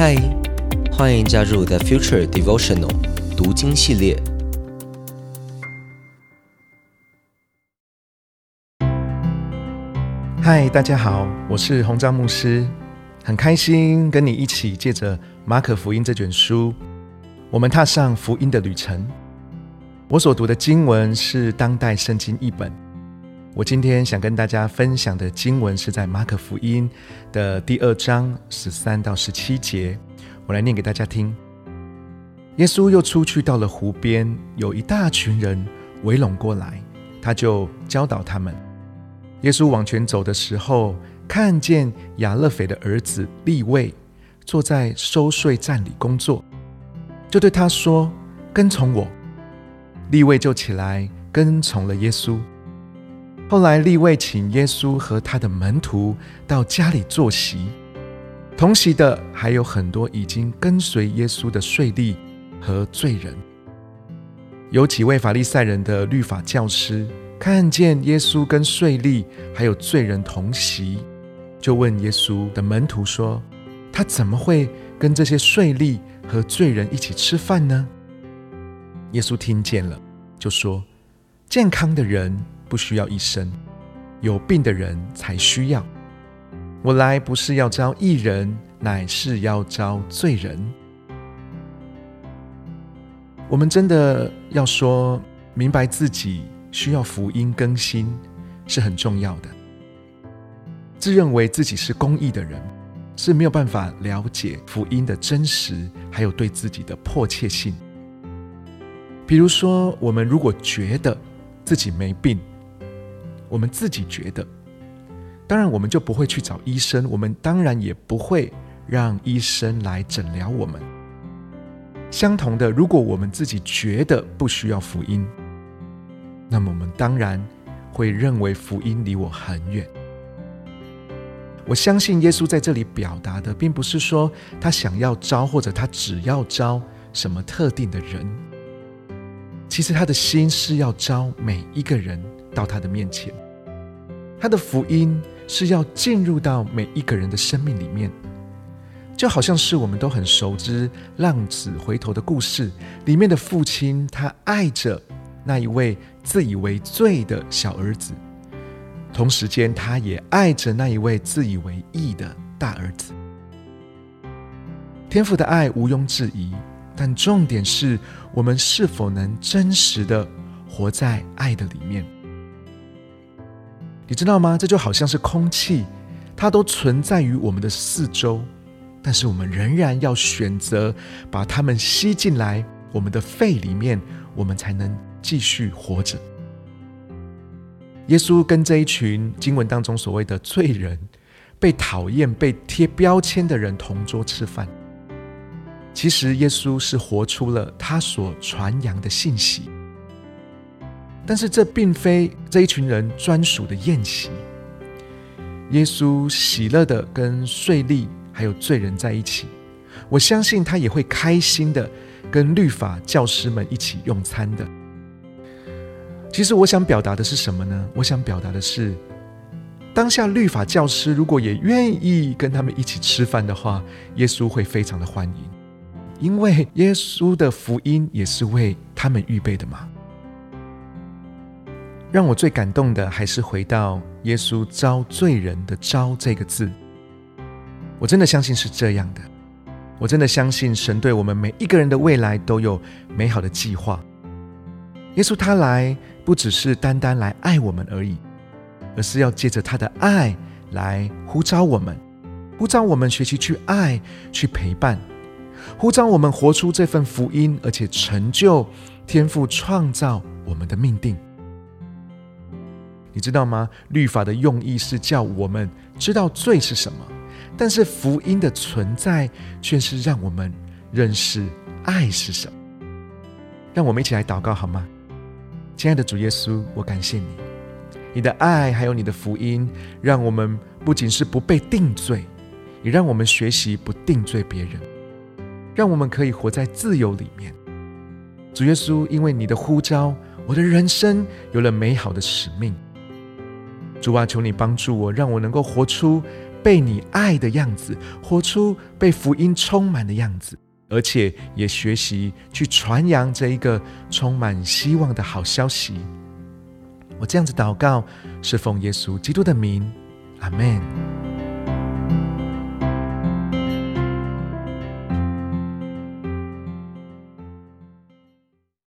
嗨，欢迎加入 The Future Devotional 读经系列。嗨，大家好，我是洪章牧师，很开心跟你一起借着马可福音这卷书，我们踏上福音的旅程。我所读的经文是当代圣经译本。我今天想跟大家分享的经文是在马可福音的第二章十三到十七节，我来念给大家听。耶稣又出去到了湖边，有一大群人围拢过来，他就教导他们。耶稣往前走的时候，看见亚勒斐的儿子利位坐在收税站里工作，就对他说：“跟从我。”利位就起来跟从了耶稣。后来，立位请耶稣和他的门徒到家里坐席，同席的还有很多已经跟随耶稣的税吏和罪人。有几位法利赛人的律法教师看见耶稣跟税吏还有罪人同席，就问耶稣的门徒说：“他怎么会跟这些税吏和罪人一起吃饭呢？”耶稣听见了，就说：“健康的人。”不需要医生，有病的人才需要。我来不是要招义人，乃是要招罪人。我们真的要说明白自己需要福音更新是很重要的。自认为自己是公义的人是没有办法了解福音的真实，还有对自己的迫切性。比如说，我们如果觉得自己没病，我们自己觉得，当然我们就不会去找医生，我们当然也不会让医生来诊疗我们。相同的，如果我们自己觉得不需要福音，那么我们当然会认为福音离我很远。我相信耶稣在这里表达的，并不是说他想要招或者他只要招什么特定的人，其实他的心是要招每一个人。到他的面前，他的福音是要进入到每一个人的生命里面，就好像是我们都很熟知浪子回头的故事里面的父亲，他爱着那一位自以为罪的小儿子，同时间他也爱着那一位自以为义的大儿子。天父的爱毋庸置疑，但重点是我们是否能真实的活在爱的里面。你知道吗？这就好像是空气，它都存在于我们的四周，但是我们仍然要选择把它们吸进来我们的肺里面，我们才能继续活着。耶稣跟这一群经文当中所谓的罪人、被讨厌、被贴标签的人同桌吃饭，其实耶稣是活出了他所传扬的信息。但是这并非这一群人专属的宴席。耶稣喜乐的跟税吏还有罪人在一起，我相信他也会开心的跟律法教师们一起用餐的。其实我想表达的是什么呢？我想表达的是，当下律法教师如果也愿意跟他们一起吃饭的话，耶稣会非常的欢迎，因为耶稣的福音也是为他们预备的嘛。让我最感动的还是回到耶稣招罪人的“招”这个字，我真的相信是这样的。我真的相信神对我们每一个人的未来都有美好的计划。耶稣他来不只是单单来爱我们而已，而是要借着他的爱来呼召我们，呼召我们学习去爱、去陪伴，呼召我们活出这份福音，而且成就天赋创造我们的命定。你知道吗？律法的用意是叫我们知道罪是什么，但是福音的存在却是让我们认识爱是什么。让我们一起来祷告好吗？亲爱的主耶稣，我感谢你，你的爱还有你的福音，让我们不仅是不被定罪，也让我们学习不定罪别人，让我们可以活在自由里面。主耶稣，因为你的呼召，我的人生有了美好的使命。主啊，求你帮助我，让我能够活出被你爱的样子，活出被福音充满的样子，而且也学习去传扬这一个充满希望的好消息。我这样子祷告，是奉耶稣基督的名，阿门。